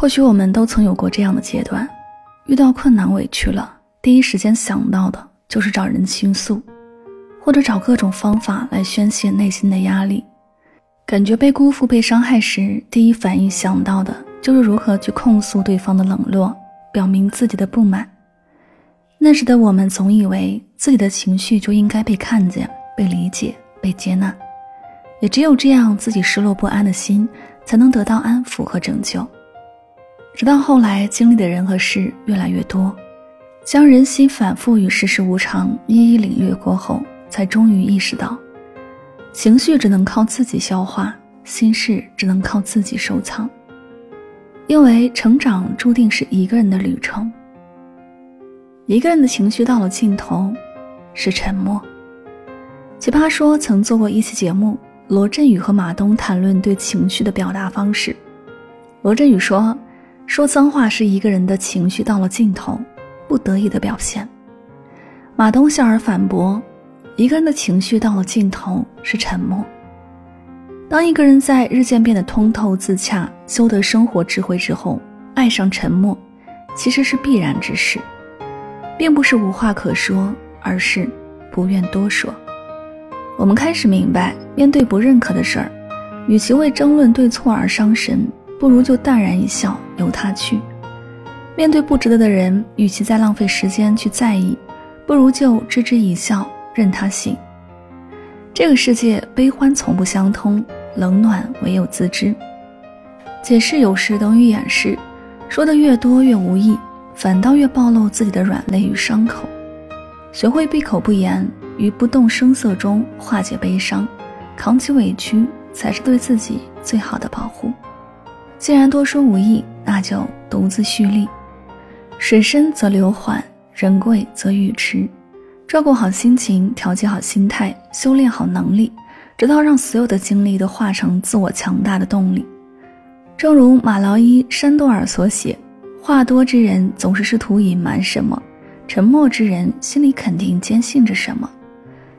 或许我们都曾有过这样的阶段，遇到困难委屈了，第一时间想到的就是找人倾诉，或者找各种方法来宣泄内心的压力。感觉被辜负、被伤害时，第一反应想到的就是如何去控诉对方的冷落，表明自己的不满。那时的我们总以为自己的情绪就应该被看见、被理解、被接纳，也只有这样，自己失落不安的心才能得到安抚和拯救。直到后来经历的人和事越来越多，将人心反复与世事无常一一领略过后，才终于意识到，情绪只能靠自己消化，心事只能靠自己收藏。因为成长注定是一个人的旅程。一个人的情绪到了尽头，是沉默。奇葩说曾做过一期节目，罗振宇和马东谈论对情绪的表达方式。罗振宇说。说脏话是一个人的情绪到了尽头，不得已的表现。马东笑而反驳：“一个人的情绪到了尽头是沉默。当一个人在日渐变得通透自洽、修得生活智慧之后，爱上沉默，其实是必然之事，并不是无话可说，而是不愿多说。我们开始明白，面对不认可的事儿，与其为争论对错而伤神。”不如就淡然一笑，由他去。面对不值得的人，与其再浪费时间去在意，不如就置之一笑，任他行。这个世界悲欢从不相通，冷暖唯有自知。解释有时等于掩饰，说的越多越无益，反倒越暴露自己的软肋与伤口。学会闭口不言，于不动声色中化解悲伤，扛起委屈，才是对自己最好的保护。既然多说无益，那就独自蓄力。水深则流缓，人贵则语迟。照顾好心情，调节好心态，修炼好能力，直到让所有的经历都化成自我强大的动力。正如马劳伊·山多尔所写：“话多之人总是试图隐瞒什么，沉默之人心里肯定坚信着什么。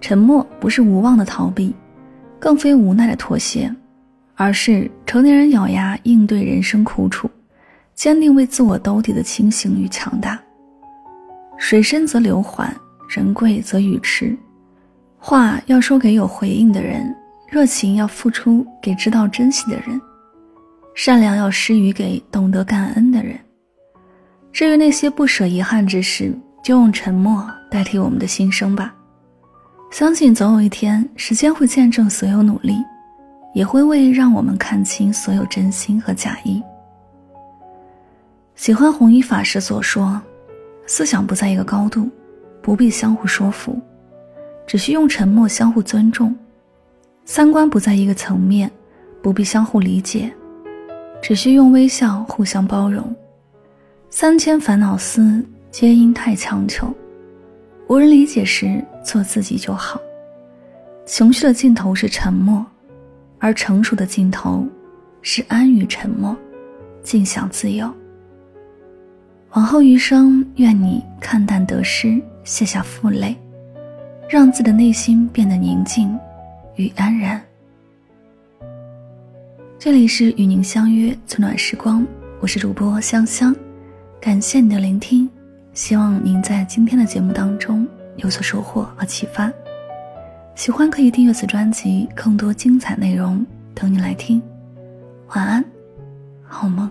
沉默不是无望的逃避，更非无奈的妥协。”而是成年人咬牙应对人生苦楚，坚定为自我兜底的清醒与强大。水深则流缓，人贵则语迟。话要说给有回应的人，热情要付出给知道珍惜的人，善良要施予给懂得感恩的人。至于那些不舍遗憾之事，就用沉默代替我们的心声吧。相信总有一天，时间会见证所有努力。也会为让我们看清所有真心和假意。喜欢弘一法师所说：“思想不在一个高度，不必相互说服，只需用沉默相互尊重；三观不在一个层面，不必相互理解，只需用微笑互相包容。三千烦恼丝，皆因太强求。无人理解时，做自己就好。情绪的尽头是沉默。”而成熟的尽头，是安于沉默，尽享自由。往后余生，愿你看淡得失，卸下负累，让自己的内心变得宁静与安然。这里是与您相约最暖时光，我是主播香香，感谢你的聆听，希望您在今天的节目当中有所收获和启发。喜欢可以订阅此专辑，更多精彩内容等你来听。晚安，好梦。